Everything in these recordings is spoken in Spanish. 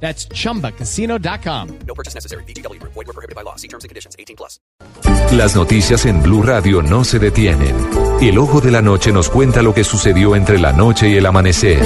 That's chumbacasino.com. No purchase necessary. BGW. Void were prohibited by law. See terms and conditions. 18 plus. Las noticias en Blue Radio no se detienen. El ojo de la noche nos cuenta lo que sucedió entre la noche y el amanecer.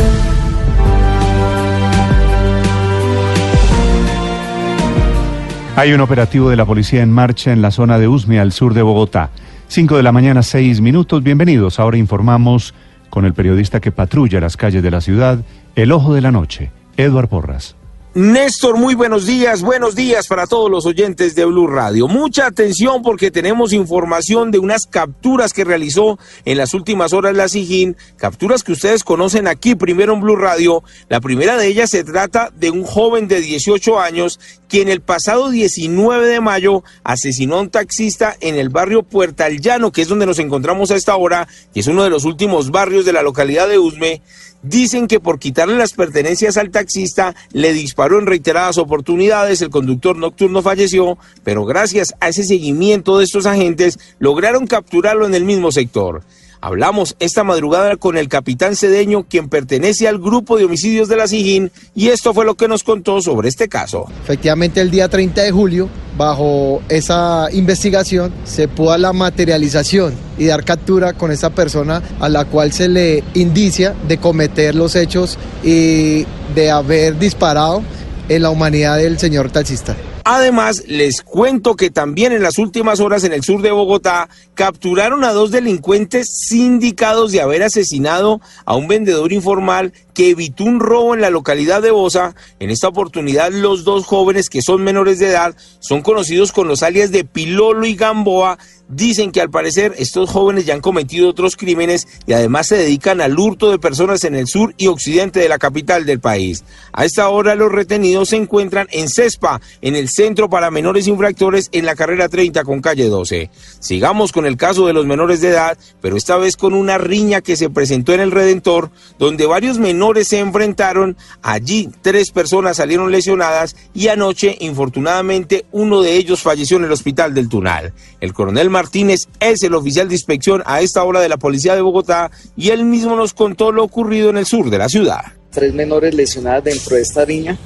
Hay un operativo de la policía en marcha en la zona de Usme, al sur de Bogotá. Cinco de la mañana, seis minutos. Bienvenidos. Ahora informamos con el periodista que patrulla las calles de la ciudad, El Ojo de la Noche, Eduard Porras. Néstor, muy buenos días, buenos días para todos los oyentes de Blue Radio. Mucha atención porque tenemos información de unas capturas que realizó en las últimas horas la SIGIN, capturas que ustedes conocen aquí primero en Blue Radio. La primera de ellas se trata de un joven de 18 años quien el pasado 19 de mayo asesinó a un taxista en el barrio Puerta El Llano, que es donde nos encontramos a esta hora, que es uno de los últimos barrios de la localidad de Usme. Dicen que por quitarle las pertenencias al taxista le disparó en reiteradas oportunidades, el conductor nocturno falleció, pero gracias a ese seguimiento de estos agentes lograron capturarlo en el mismo sector. Hablamos esta madrugada con el capitán Cedeño, quien pertenece al grupo de homicidios de la SIGIN, y esto fue lo que nos contó sobre este caso. Efectivamente, el día 30 de julio, bajo esa investigación, se pudo la materialización y dar captura con esa persona a la cual se le indicia de cometer los hechos y de haber disparado en la humanidad del señor taxista. Además, les cuento que también en las últimas horas en el sur de Bogotá capturaron a dos delincuentes sindicados de haber asesinado a un vendedor informal que evitó un robo en la localidad de Bosa. En esta oportunidad, los dos jóvenes que son menores de edad son conocidos con los alias de Pilolo y Gamboa. Dicen que al parecer estos jóvenes ya han cometido otros crímenes y además se dedican al hurto de personas en el sur y occidente de la capital del país. A esta hora los retenidos se encuentran en CESPA, en el Centro para Menores Infractores en la carrera 30 con calle 12. Sigamos con el caso de los menores de edad, pero esta vez con una riña que se presentó en el Redentor, donde varios menores se enfrentaron. Allí tres personas salieron lesionadas y anoche, infortunadamente, uno de ellos falleció en el hospital del Tunal. El coronel Martínez es el oficial de inspección a esta hora de la Policía de Bogotá y él mismo nos contó lo ocurrido en el sur de la ciudad. Tres menores lesionadas dentro de esta riña.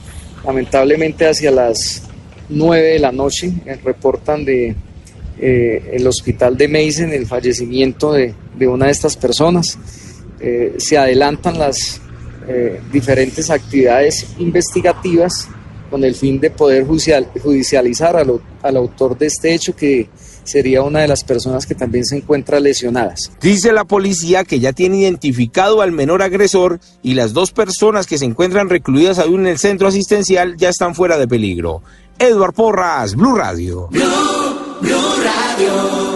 Lamentablemente hacia las 9 de la noche eh, reportan de eh, el hospital de Meisen el fallecimiento de, de una de estas personas. Eh, se adelantan las diferentes actividades investigativas con el fin de poder judicial, judicializar al, al autor de este hecho que sería una de las personas que también se encuentra lesionadas. Dice la policía que ya tiene identificado al menor agresor y las dos personas que se encuentran recluidas aún en el centro asistencial ya están fuera de peligro. Edward Porras, Blue Radio. Blue, Blue Radio.